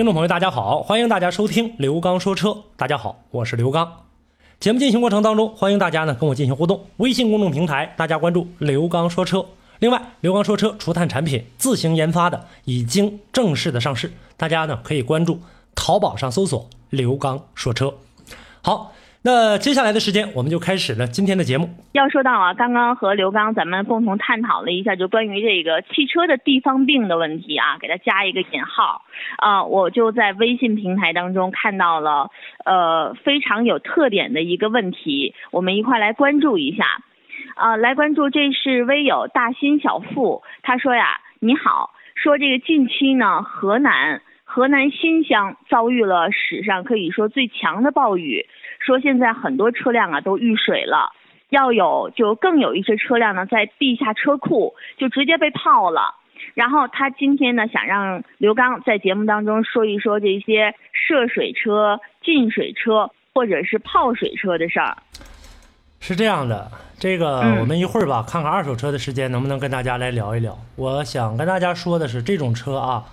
听众朋友，大家好，欢迎大家收听刘刚说车。大家好，我是刘刚。节目进行过程当中，欢迎大家呢跟我进行互动。微信公众平台，大家关注刘刚说车。另外，刘刚说车除碳产品自行研发的，已经正式的上市，大家呢可以关注淘宝上搜索“刘刚说车”。好，那接下来的时间，我们就开始了今天的节目。要说到啊，刚刚和刘刚咱们共同探讨了一下，就关于这个汽车的地方病的问题啊，给它加一个引号啊，我就在微信平台当中看到了呃非常有特点的一个问题，我们一块来关注一下。啊，来关注，这是微友大新小富，他说呀，你好，说这个近期呢，河南河南新乡遭遇了史上可以说最强的暴雨，说现在很多车辆啊都遇水了，要有就更有一些车辆呢在地下车库就直接被泡了。然后他今天呢想让刘刚在节目当中说一说这些涉水车、进水车或者是泡水车的事儿。是这样的，这个嗯我们一会儿吧，看看二手车的时间能不能跟大家来聊一聊。我想跟大家说的是，这种车啊，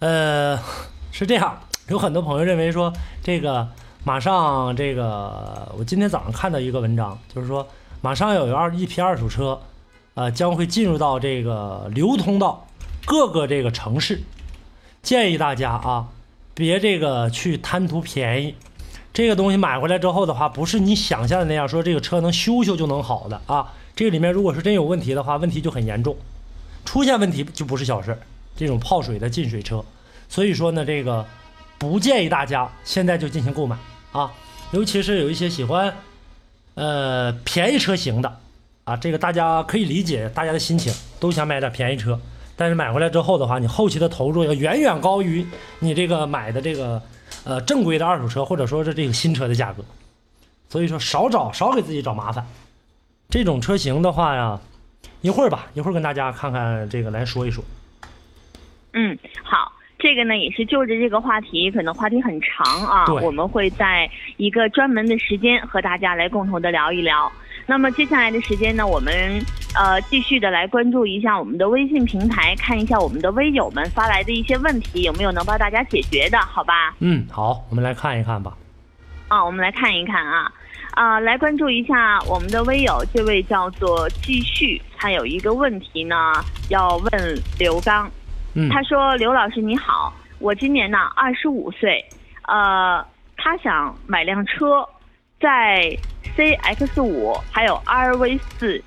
呃，是这样，有很多朋友认为说，这个马上这个，我今天早上看到一个文章，就是说马上有二一批二手车，呃，将会进入到这个流通到各个这个城市，建议大家啊，别这个去贪图便宜。这个东西买回来之后的话，不是你想象的那样，说这个车能修修就能好的啊。这里面如果是真有问题的话，问题就很严重，出现问题就不是小事儿。这种泡水的进水车，所以说呢，这个不建议大家现在就进行购买啊，尤其是有一些喜欢呃便宜车型的啊，这个大家可以理解大家的心情，都想买点便宜车，但是买回来之后的话，你后期的投入要远远高于你这个买的这个。呃，正规的二手车或者说是这个新车的价格，所以说少找少给自己找麻烦。这种车型的话呀，一会儿吧，一会儿跟大家看看这个来说一说。嗯，好，这个呢也是就着这个话题，可能话题很长啊，我们会在一个专门的时间和大家来共同的聊一聊。那么接下来的时间呢，我们呃继续的来关注一下我们的微信平台，看一下我们的微友们发来的一些问题有没有能帮大家解决的，好吧？嗯，好，我们来看一看吧。啊，我们来看一看啊，啊，来关注一下我们的微友，这位叫做继续，他有一个问题呢要问刘刚。嗯，他说：“刘老师你好，我今年呢二十五岁，呃，他想买辆车，在 CX 五、还有 RV 四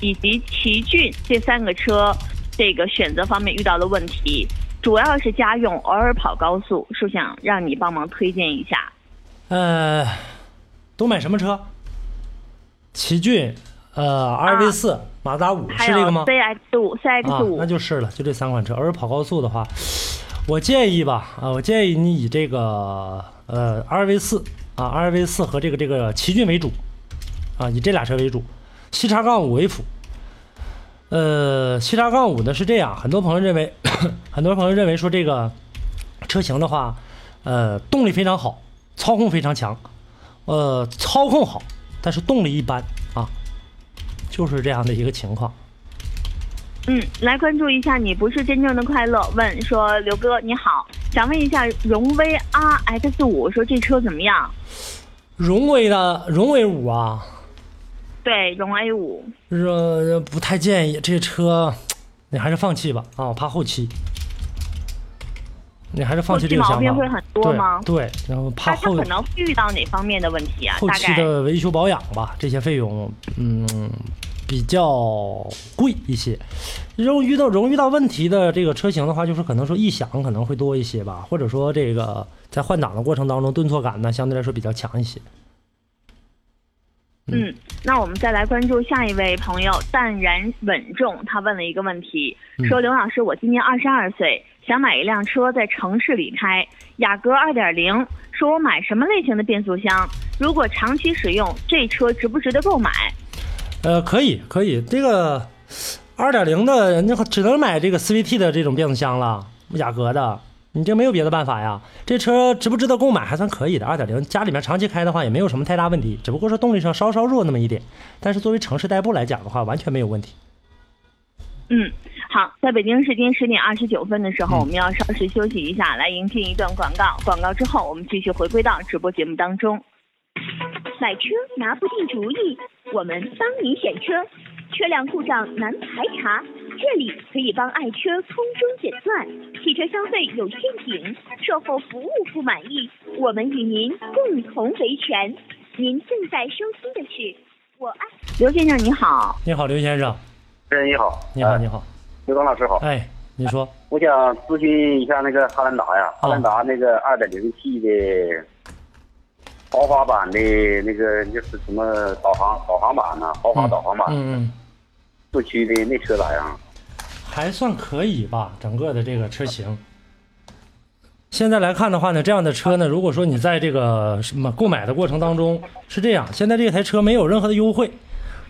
以及奇骏这三个车这个选择方面遇到了问题，主要是家用，偶尔跑高速，是想让你帮忙推荐一下。呃，都买什么车？奇骏，呃，RV 四、马自达五是这个吗？CX 五、啊 CX，五、那就是了，就这三款车。偶尔跑高速的话，我建议吧，啊，我建议你以这个呃 RV 四啊，RV 四和这个这个奇骏为主，啊，以这俩车为主，七叉杠五为辅。呃，七叉杠五呢是这样，很多朋友认为，很多朋友认为说这个车型的话，呃，动力非常好，操控非常强，呃，操控好，但是动力一般啊，就是这样的一个情况。嗯，来关注一下你不是真正的快乐。问说刘哥你好，想问一下荣威 RX 五，说这车怎么样？荣威的荣威五啊，对，荣 A 五。呃，不太建议这车，你还是放弃吧啊，我怕后期，你还是放弃这个想法。后期毛病会很多吗对对，然后怕他他后可能会遇到哪方面的问题啊？后期的维修保养吧，这些费用，嗯，比较贵一些。容易遇到容易遇到问题的这个车型的话，就是可能说异响可能会多一些吧，或者说这个在换挡的过程当中顿挫感呢相对来说比较强一些。嗯，那我们再来关注下一位朋友，淡然稳重，他问了一个问题，说刘老师，我今年二十二岁，想买一辆车在城市里开，雅阁二点零，说我买什么类型的变速箱？如果长期使用，这车值不值得购买？呃，可以可以，这个二点零的，那只能买这个 CVT 的这种变速箱了，雅阁的，你这没有别的办法呀。这车值不值得购买，还算可以的。二点零家里面长期开的话，也没有什么太大问题，只不过说动力上稍稍弱那么一点，但是作为城市代步来讲的话，完全没有问题。嗯，好，在北京时间十点二十九分的时候，我们要稍事休息一下，来迎接一段广告。广告之后，我们继续回归到直播节目当中。买车拿不定主意，我们帮您选车。车辆故障难排查，这里可以帮爱车空中诊断。汽车消费有陷阱，售后服务不满意，我们与您共同维权。您正在收听的是我爱刘先生，你好。你好，刘先生。哎，你好，你好，你好，刘刚老师好。哎，你说，我想咨询一下那个汉兰达呀，汉兰达那个二点零 T 的豪华版的那个就是什么导航导航版呢？豪华导航版，嗯嗯，四驱的那车咋样？还算可以吧，整个的这个车型。现在来看的话呢，这样的车呢，如果说你在这个什么购买的过程当中是这样，现在这台车没有任何的优惠，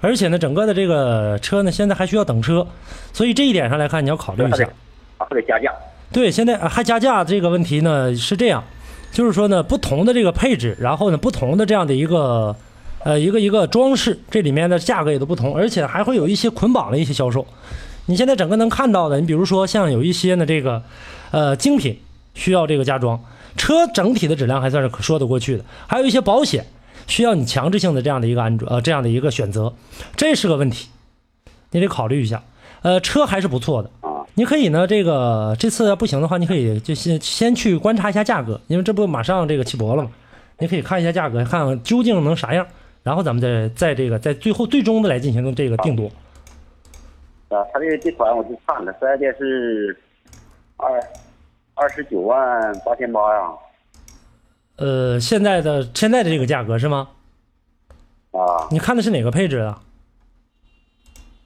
而且呢，整个的这个车呢，现在还需要等车，所以这一点上来看，你要考虑一下。还得加价。对，现在还加价这个问题呢是这样，就是说呢，不同的这个配置，然后呢，不同的这样的一个呃一个一个装饰，这里面的价格也都不同，而且还会有一些捆绑的一些销售。你现在整个能看到的，你比如说像有一些呢这个呃精品需要这个加装，车整体的质量还算是可说得过去的，还有一些保险需要你强制性的这样的一个安装呃这样的一个选择，这是个问题，你得考虑一下。呃，车还是不错的啊。你可以呢，这个这次要不行的话，你可以就先先去观察一下价格，因为这不马上这个起博了嘛，你可以看一下价格，看看究竟能啥样，然后咱们再在这个在最后最终的来进行这个定夺。啊，他这个这款我就看了，四 S 店是二二十九万八千八呀。呃，现在的现在的这个价格是吗？啊，你看的是哪个配置啊？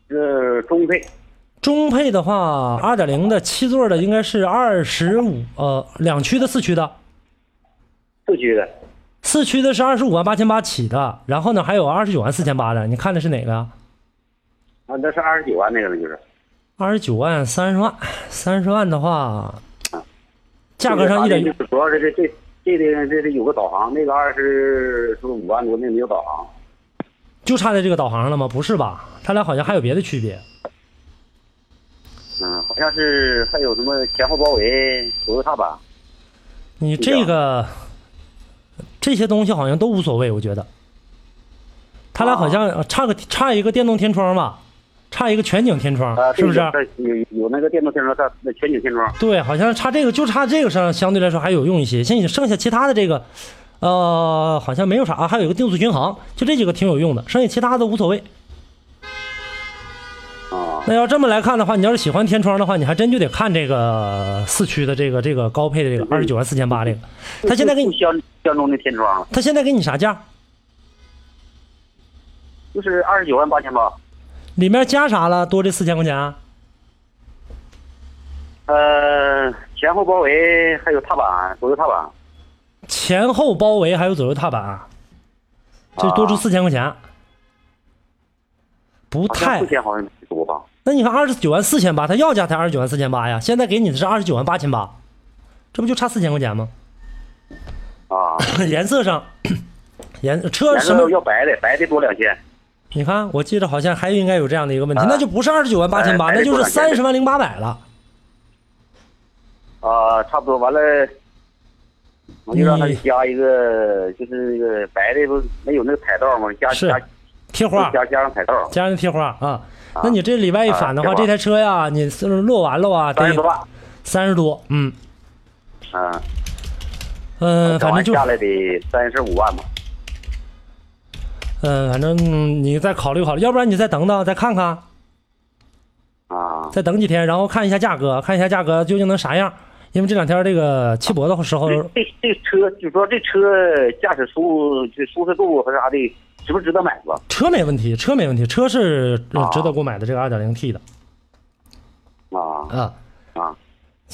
是中配。中配的话，二点零的七座的应该是二十五，呃，两驱的四驱的。四驱的。四驱的是二十五万八千八起的，然后呢还有二十九万四千八的，你看的是哪个呀？啊，那是二十九万那个了，就是。二十九万三十万，三十万的话，价格上一点。主要是这这这个这是有个导航，那个二十是五万多，那没有导航。就差在这个导航上了吗？不是吧？它俩好像还有别的区别。嗯，好像是还有什么前后包围、左右踏板。你这个这些东西好像都无所谓，我觉得。他俩好像差个差一个电动天窗吧，差一个全景天窗，是不是？有有那个电动天窗，它那全景天窗。对，好像差这个，就差这个上相对来说还有用一些。像你剩下其他的这个，呃，好像没有啥啊，还有一个定速巡航，就这几个挺有用的，剩下其他的无所谓。那要这么来看的话，你要是喜欢天窗的话，你还真就得看这个四驱的这个这个高配的这个二十九万四千八这个。他现在给你相相中的天窗了。他现在给你啥价？就是二十九万八千八。里面加啥了？多这四千块钱？呃，前后包围还有踏板，左右踏板。前后包围还有左右踏板，这多出四千块钱。不太。四千好像多吧？那你看二十九万四千八，他要价才二十九万四千八呀，现在给你的是二十九万八千八，这不就差四千块钱吗？啊，颜色上，颜车什么要白的，白的多两千。你看，我记得好像还应该有这样的一个问题，那就不是二十九万八千八，那就是三十万零八百了。啊，差不多完了，我就让他加一个，就是那个白的不没有那个彩道吗？加加贴花，加加上彩道，加上贴花啊。那你这里外一反的话，这台车呀，你是落完了啊？三十多万，三十多，嗯，啊，嗯，反正就下来得三十五万吧。嗯，反正你再考虑考虑，要不然你再等等，再看看，啊，再等几天，然后看一下价格，看一下价格究竟能啥样。因为这两天这个汽博的时候，这这车就说这车驾驶舒这舒适度和啥的，值不值得买吧？车没问题，车没问题，车是值得购买的，这个二点零 T 的啊啊。啊，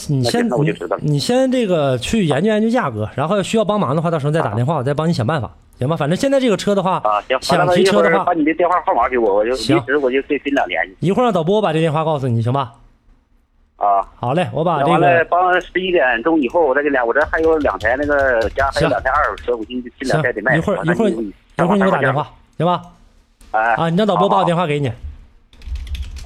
你先你那我就知道了你先这个去研究研究价格，然后需要帮忙的话，到时候再打电话，我再帮你想办法，行吧？反正现在这个车的话啊，行，想提车的话把，你的电话号码给我，我就行临时我就跟跟俩联系一会儿让导播把这电话告诉你，行吧？啊。好嘞，我把这完了，个帮十一点钟以后我再给俩，我这还有两台那个加还有两台二手车，我今这两台得卖。一会儿一会儿一会儿你给我打电。话，行吧？哎啊，你让导播把我电话给你。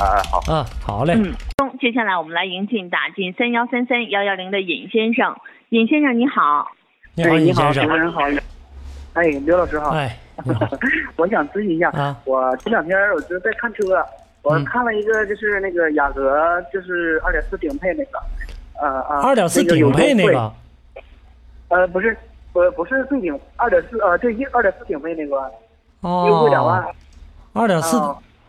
哎好。啊，好嘞。嗯，中接下来我们来迎进打进三幺三三幺幺零的尹先生，尹先生你好，你好，哎，尹你好，先生。主持人好。哎，刘老师好。哎。我想咨询一下，啊我这两天我就在看车，我嗯看了一个就是那个雅阁，就是二点四顶配那个，呃呃，二点四顶配那，个，呃不是，不不是最顶，二点四呃对一二点四顶配那个哦，优惠两万，二点四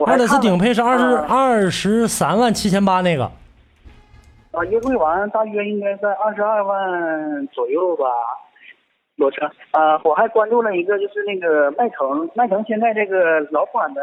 啊，我还二点四看了顶配是二十啊二十三万七千八那个。啊优惠完大约应该在二十二万左右吧。裸车，啊，我还关注了一个，就是那个迈腾，迈腾现在这个老款的，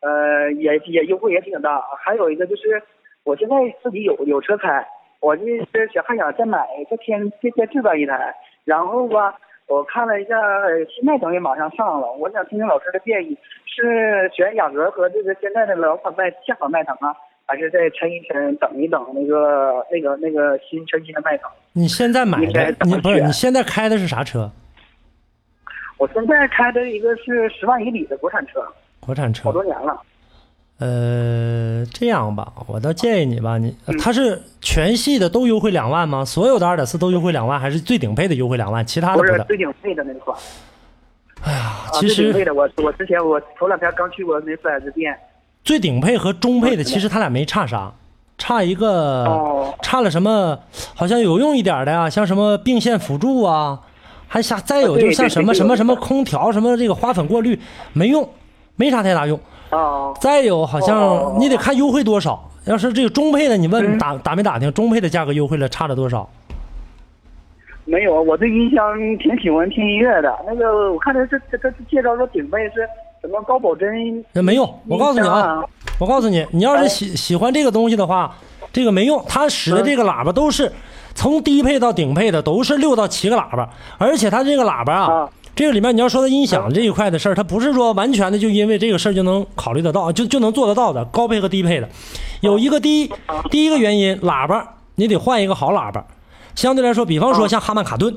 呃，也也优惠也挺大。还有一个就是，我现在自己有有车开，我就是想还想再买再添再再置办一台。然后吧，我看了一下呃新迈腾也马上上了，我想听听老师的建议，是选雅阁和这个现在的老款迈下款迈腾啊，还是再抻一抻等一等那个那个那个新全新的迈腾？你现在买的，你不是你现在开的是啥车？我现在开的一个是十万以里的国产车，国产车好。多年了。呃，这样吧，我倒建议你吧，你嗯它是全系的都优惠两万吗？所有的二点四都优惠两万，还是最顶配的优惠两万？其他的不是？最顶配的那款。哎呀，啊，其实最顶配的，我我之前我头两天刚去过那 4S 店。最顶配和中配的嗯其实它俩没差啥，差一个哦差了什么？好像有用一点的呀，像什么并线辅助啊，还像再有就像什么什么什么空调什么这个花粉过滤没用，没啥太大用。哦，再有好像哦你得看优惠多少。要是这个中配的，你问嗯打打没打听中配的价格优惠了差了多少？没有，我对音箱挺喜欢听音乐的。那个我看这这这这介绍说顶配是什么高保真。那没用，我告诉你啊，我告诉你，你要是喜喜欢这个东西的话，这个没用。它使的这个喇叭都是从低配到顶配的，都是六到七个喇叭，而且它这个喇叭啊啊，这个里面你要说的音响这一块的事儿，它不是说完全的就因为这个事儿就能考虑得到，就就能做得到的，高配和低配的。有一个第一第一个原因，喇叭你得换一个好喇叭，相对来说，比方说像哈曼卡顿，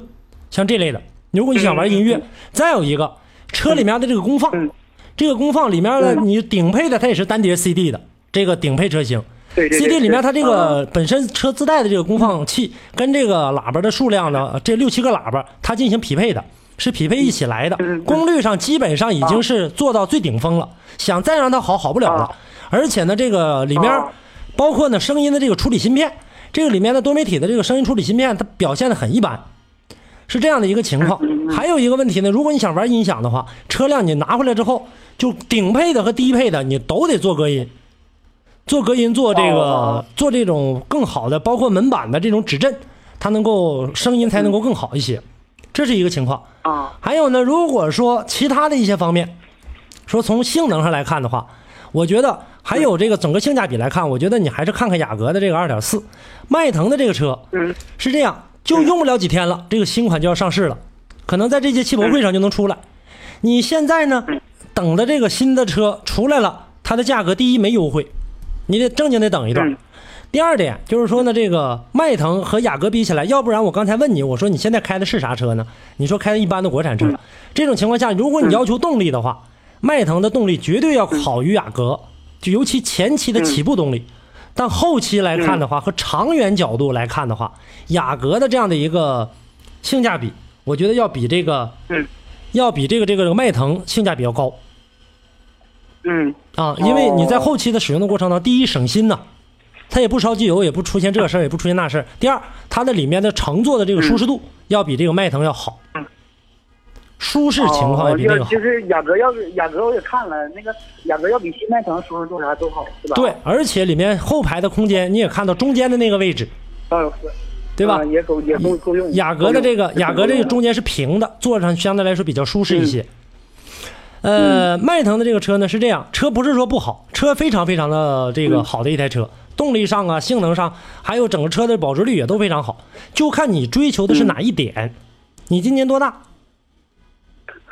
像这类的，如果你想玩音乐，再有一个车里面的这个功放。嗯。这个功放里面的，你顶配的它也是单碟 CD 的，这个顶配车型。CD 里面它这个本身车自带的这个功放器跟这个喇叭的数量呢，这六七个喇叭它进行匹配的，是匹配一起来的。功率上基本上已经是做到最顶峰了，想再让它好好不了了。而且呢，这个里面啊包括呢声音的这个处理芯片，这个里面的多媒体的这个声音处理芯片，它表现的很一般。是这样的一个情况。还有一个问题呢，如果你想玩音响的话，车辆你拿回来之后，就顶配的和低配的你都得做隔音，做隔音，做这个、哦做这种更好的，包括门板的这种指震，它能够声音才能够更好一些，这是一个情况。啊还有呢，如果说其他的一些方面，说从性能上来看的话，我觉得还有这个整个性价比来看，我觉得你还是看看雅阁的这个二点四，迈腾的这个车，嗯是这样，就用不了几天了，这个新款就要上市了，可能在这届汽博会上就能出来。你现在呢，等的这个新的车出来了，它的价格第一没优惠，你得正经得等一段。嗯第二点就是说呢，这个迈腾和雅阁比起来，要不然我刚才问你，我说你现在开的是啥车呢？你说开的一般的国产车。这种情况下，如果你要求动力的话，迈腾的动力绝对要好于雅阁，就尤其前期的起步动力。但后期来看的话，和长远角度来看的话，雅阁的这样的一个性价比，我觉得要比这个嗯。要比这个这个迈腾性价比要高。嗯。啊，因为你在后期的使用的过程当中，第一省心呐、它也不烧机油，也不出现这事儿，也不出现那事儿。第二，它的里面的乘坐的这个舒适度要比这个迈腾要好，舒适情况也比这个就。是雅阁要雅阁我也看了，那个雅阁要比新迈腾舒适度啥都好，是吧？对，，而且里面后排的空间你也看到中间的那个位置，嗯，对吧嗯也够也够够用。雅阁的这个雅阁这个中间是平的，坐上相对来说比较舒适一些。呃，迈腾的这个车呢是这样，车不是说不好，车非常非常的这个好的一台车，动力上啊、性能上，还有整个车的保值率也都非常好，就看你追求的是哪一点。你今年多大？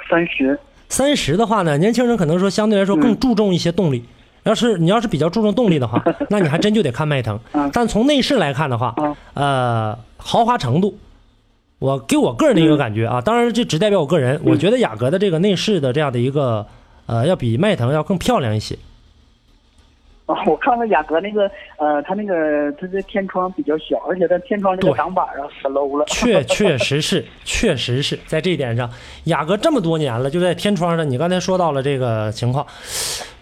三十，三十的话呢，年轻人可能说相对来说更注重一些动力。要是你要是比较注重动力的话，那你还真就得看迈腾。但从内饰来看的话，呃，豪华程度，我给我个人的一个感觉啊，当然这只代表我个人，我觉得雅阁的这个内饰的这样的一个呃，要比迈腾要更漂亮一些。啊，我看了雅阁那个，呃，它那个它这天窗比较小，而且它天窗这个挡板啊可 low 了。确确实是，确实是在这一点上，雅阁这么多年了，就在天窗上，你刚才说到了这个情况，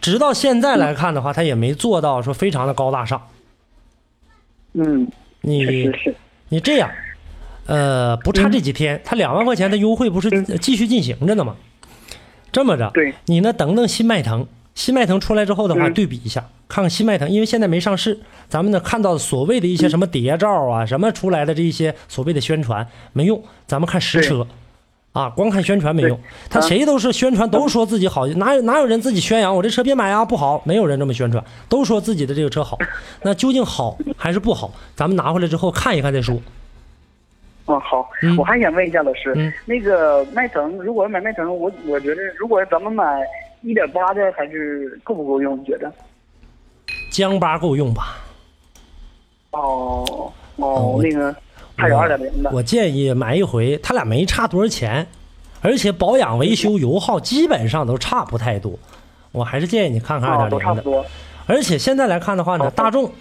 直到现在来看的话，它也没做到说非常的高大上。嗯，你。你这样，呃，不差这几天，它两万块钱的优惠不是继续进行着呢吗？这么着，对你呢等等新迈腾，新迈腾出来之后的话，嗯。对比一下，看看新迈腾，因为现在没上市，咱们呢看到所谓的一些什么谍照啊，什么出来的这一些所谓的宣传没用，咱们看实车。啊，光看宣传没用，他谁都是宣传，都说自己好，哪有哪有人自己宣扬我这车别买啊，不好，没有人这么宣传，都说自己的这个车好，那究竟好还是不好，咱们拿回来之后看一看再说。嗯，好。嗯，我还想问一下老师，嗯。那个迈腾，如果买迈腾，我我觉得如果咱们买一点八的，还是够不够用？你觉得？江八够用吧？哦哦那个还有二点零的。我建议买一回，它俩没差多少钱，而且保养维修油耗基本上都差不太多。我还是建议你看看啊，二点零的。都差不多。而且现在来看的话呢，大众，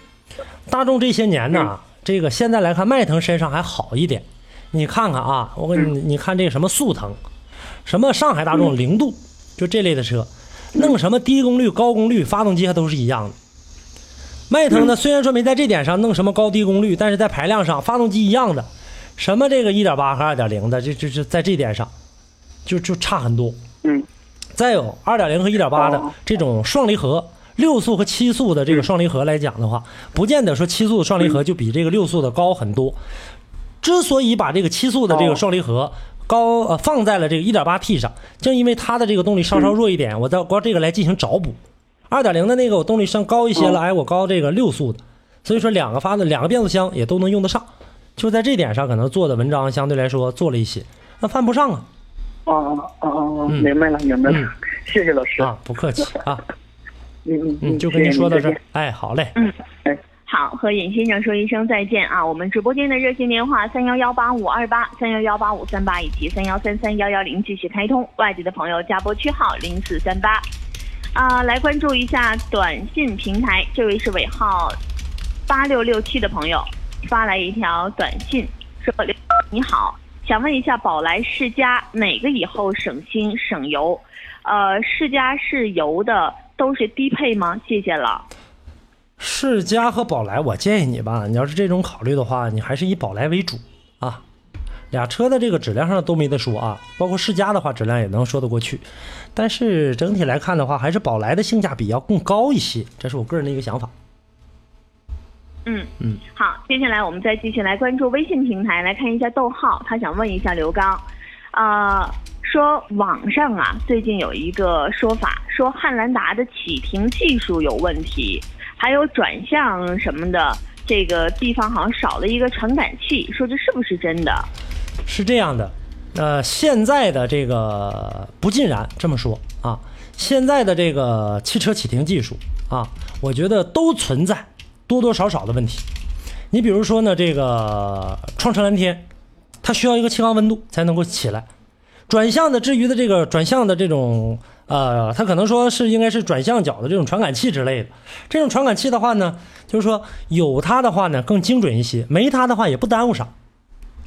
大众这些年呢，嗯这个现在来看迈腾身上还好一点。你看看啊，我跟嗯你你看这个什么速腾，什么上海大众零度，就这类的车，弄什么低功率、高功率，发动机它都是一样的。迈腾呢，虽然说没在这点上弄什么高低功率，但是在排量上，发动机一样的，什么这个一点八和二点零的，就就就在这点上，就就差很多。嗯，再有二点零和一点八的哦。这种双离合，六速和七速的这个双离合来讲的话，不见得说七速的双离合就比这个六速的高很多。之所以把这个七速的这个哦。双离合高呃放在了这个 1.8T 上，正因为它的这个动力稍稍弱一点，我再光这个来进行找补。2.0的那个我动力上高一些了，哦哎，我高这个六速的，所以说两个发的两个变速箱也都能用得上，就在这点上可能做的文章相对来说做了一些，那犯不上啊。哦哦哦哦，嗯。明白了明白了嗯，谢谢老师。啊，不客气啊，嗯嗯嗯，就跟您说到这哎，好嘞，好，和尹先生说一声再见啊！我们直播间的热线电话三幺幺八五二八、三幺幺八五三八以及三幺三三幺幺零继续开通，外地的朋友加拨区号零四三八。啊，来关注一下短信平台，这位是尾号八六六七的朋友发来一条短信，说：“你好，想问一下宝来世家哪个以后省心省油？呃，世家是油的都是低配吗？谢谢了。”世嘉和宝来，我建议你吧，你要是这种考虑的话，你还是以宝来为主啊。俩车的这个质量上都没得说啊，包括世嘉的话，质量也能说得过去。但是整体来看的话，还是宝来的性价比要更高一些，这是我个人的一个想法。嗯嗯，好，接下来我们再继续来关注微信平台，来看一下逗号，他想问一下刘刚，呃，说网上啊最近有一个说法，说汉兰达的启停技术有问题，还有转向什么的，这个地方好像少了一个传感器，说这是不是真的？是这样的，呃，现在的这个不尽然这么说啊，现在的这个汽车启停技术啊，我觉得都存在多多少少的问题。你比如说呢，这个创车蓝天，它需要一个气缸温度才能够起来。转向的至于的这个转向的这种呃，它可能说是应该是转向角的这种传感器之类的。这种传感器的话呢，就是说有它的话呢更精准一些，没它的话也不耽误啥。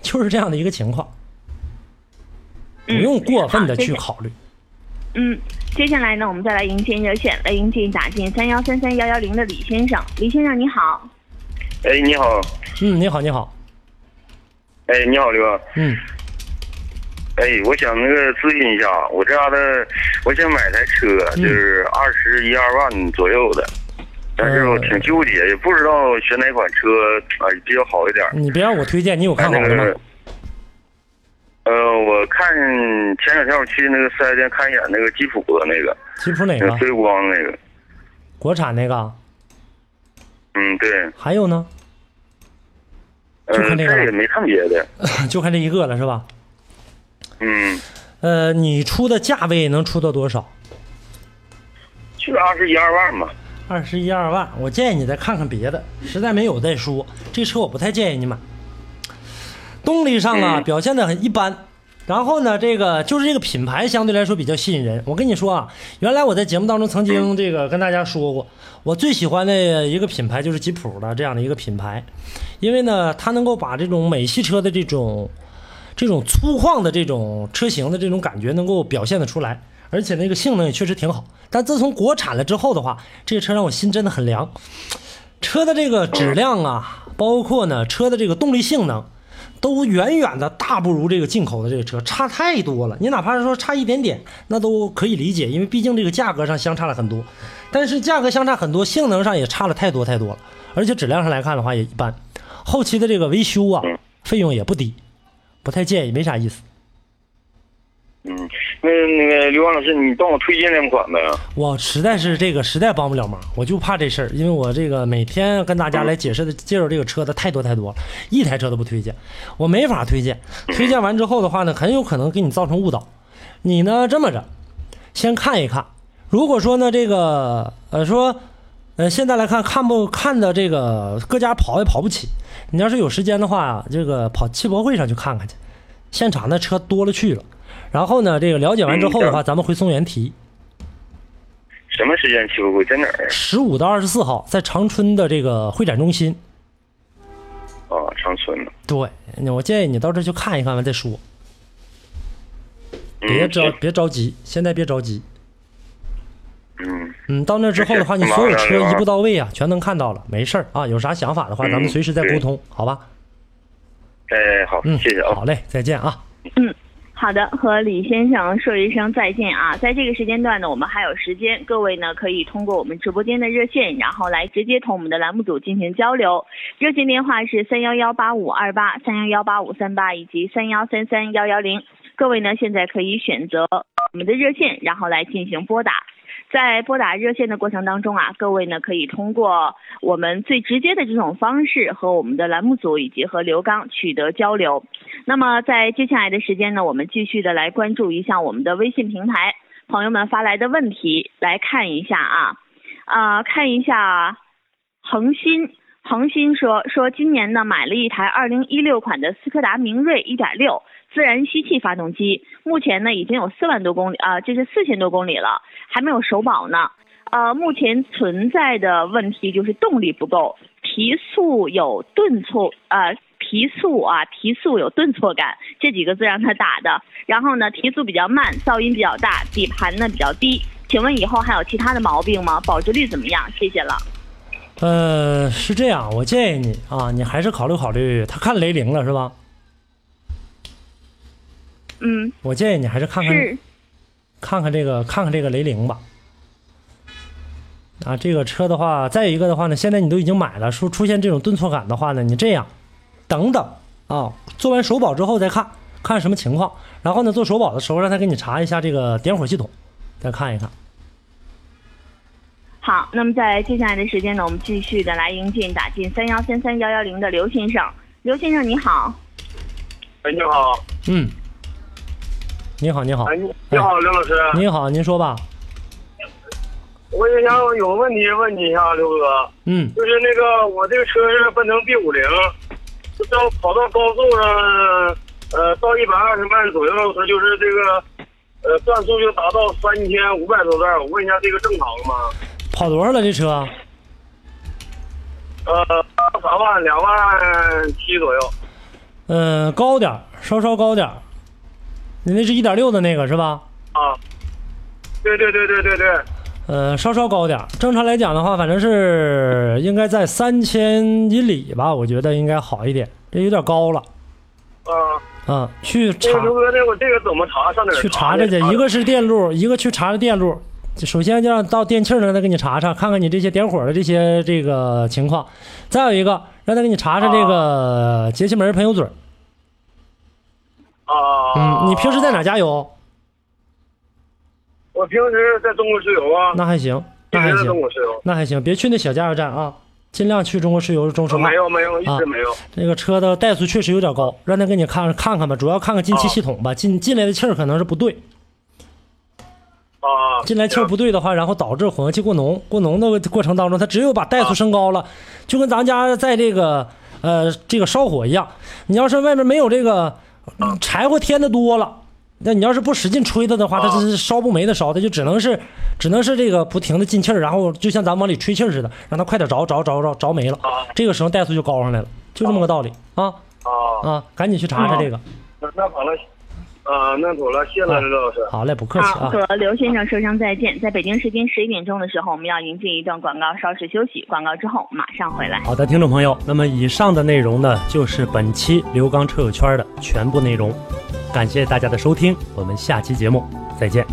就是这样的一个情况，不用过分的去考虑。嗯，接下来呢，我们再来迎接热线，来迎接打进三幺三三幺幺零的李先生，李先生你好。哎，你好，嗯，你好，你好，哎，你好，刘哥。嗯，哎，我想那个咨询一下，我这家的，我想买台车，嗯就是二十一二万左右的，但是我挺纠结，也不知道选哪款车啊、比较好一点。你别让我推荐，你有看好的吗？呃，我看前两天我去那个四 S 店看一眼那个吉普的那个，吉普哪个？追光那个，国产那个？嗯，对，还有呢？呃，就看这个再也没看别的，就看这一个了是吧？嗯，呃，你出的价位能出到多少？就二十一二万嘛。二十一二万，我建议你再看看别的，实在没有再说。这车我不太建议你买，动力上啊嗯表现的很一般。然后呢，这个就是这个品牌相对来说比较吸引人。我跟你说啊，原来我在节目当中曾经这个跟大家说过，我最喜欢的一个品牌就是吉普的这样的一个品牌，因为呢，它能够把这种美系车的这种这种粗犷的这种车型的这种感觉能够表现得出来，而且那个性能也确实挺好。但自从国产了之后的话，这个车让我心真的很凉。车的这个质量啊，包括呢车的这个动力性能，都远远的大不如这个进口的这个车，差太多了。你哪怕是说差一点点，那都可以理解，因为毕竟这个价格上相差了很多。但是价格相差很多，性能上也差了太多太多了，而且质量上来看的话也一般。后期的这个维修啊，费用也不低，不太建议，没啥意思。嗯，那那个刘光老师，你帮我推荐两款呗？我实在是这个实在帮不了忙，我就怕这事儿，因为我这个每天跟大家来解释的介绍这个车的太多太多了，一台车都不推荐，我没法推荐。推荐完之后的话呢，很有可能给你造成误导。你呢这么着，先看一看，如果说呢这个呃说呃现在来看看不看的这个各家跑也跑不起，你要是有时间的话，这个跑汽博会上去看看去，现场那车多了去了。然后呢，这个了解完之后的话，咱们回松原提。什么时间汽博会在哪儿？十五到二十四号在长春的这个会展中心。啊，长春的。对，我建议你到这去看一看完再说，别嗯，着别着急，现在别着急。嗯，嗯，到那之后的话，你所有车一步到位啊，全能看到了，没事儿啊。有啥想法的话，咱们随时再沟通，好吧？哎，好，嗯，谢谢啊。好嘞，再见啊。嗯好的，和李先生说一声再见啊！在这个时间段呢，我们还有时间，各位呢可以通过我们直播间的热线，然后来直接同我们的栏目组进行交流。热线电话是三幺幺八五二八、三幺幺八五三八以及三幺三三幺幺零。各位呢现在可以选择我们的热线，然后来进行拨打。在拨打热线的过程当中啊，各位呢可以通过我们最直接的这种方式和我们的栏目组以及和刘刚取得交流。那么在接下来的时间呢，我们继续的来关注一下我们的微信平台朋友们发来的问题，来看一下啊，啊、看一下恒鑫。恒鑫说说今年呢买了一台二零一六款的斯柯达明锐一点六自然吸气发动机，目前呢已经有四万多公里啊、这是四千多公里了，还没有首保呢。呃，目前存在的问题就是动力不够，提速有顿挫，呃，提速啊，提速有顿挫感，这几个字让他打的。然后呢，提速比较慢，噪音比较大，底盘呢比较低。请问以后还有其他的毛病吗？保值率怎么样？谢谢了。呃，是这样，我建议你啊，你还是考虑考虑，他看雷凌了是吧？嗯，我建议你还是看看，看看这个看看这个雷凌吧。啊，这个车的话，再一个的话呢，现在你都已经买了，说出现这种顿挫感的话呢，你这样，等等啊，做完首保之后再看看什么情况，然后呢，做首保的时候让他给你查一下这个点火系统，再看一看。好，那么在接下来的时间呢，我们继续的来迎进打进三幺三三幺幺零的刘先生。刘先生你好，哎，你好，嗯，你好，你好，哎，你你好，刘老师，你好，您说吧。我也想有个问题问你一下，刘哥，嗯。就是那个我这个车是奔腾 B 五零，到跑到高速上，呃，到一百二十迈左右，它就是这个，呃，转速就达到三千五百多转，我问一下这个正常吗？跑多少了这车？呃，三万两万七左右。嗯，高点儿，稍稍高点儿。你那是一点六的那个是吧？啊，对对对对对对，呃，稍稍高点儿。正常来讲的话，反正是应该在三千以里吧，我觉得应该好一点。这有点高了，啊，嗯，去那查个刘哥，那我这个怎么查？上哪儿去查查去，一个是电路，一个去查查电路。首先就让到电器儿那儿，再给你查查，看看你这些点火的这些这个情况。再有一个，让他给你查查这个节气门喷油嘴儿。啊嗯，你平时在哪加油？我平时在中国石油啊，那还行，那还行一直在中，国石油。那还行，别去那小加油站啊，尽量去中国石油中石化没。有没有，一啊直没有。这个车的怠速确实有点高，让他给你看看看吧，主要看看进气系统吧，进进来的气儿可能是不对，啊，进来气儿不对的话，然后导致混合气过浓，过浓的过程当中，它只有把怠速升高了，就跟咱家在这个呃这个烧火一样，你要是外面没有这个嗯柴火添的多了。那你要是不使劲吹它的话，它是烧不没的烧，它就只能是，只能是这个不停的进气儿，然后就像咱往里吹气儿似的，让它快点着着着着着没了，这个时候怠速就高上来了，就这么个道理啊啊，啊！赶紧去查查这个，啊，那妥了，谢谢了，刘老师。好嘞，不客气好，啊。和刘先生说声再见。在北京时间十一点钟的时候，我们要迎接一段广告，稍事休息。广告之后马上回来。好的，听众朋友，那么以上的内容呢，就是本期刘刚车友圈的全部内容。感谢大家的收听，我们下期节目再见。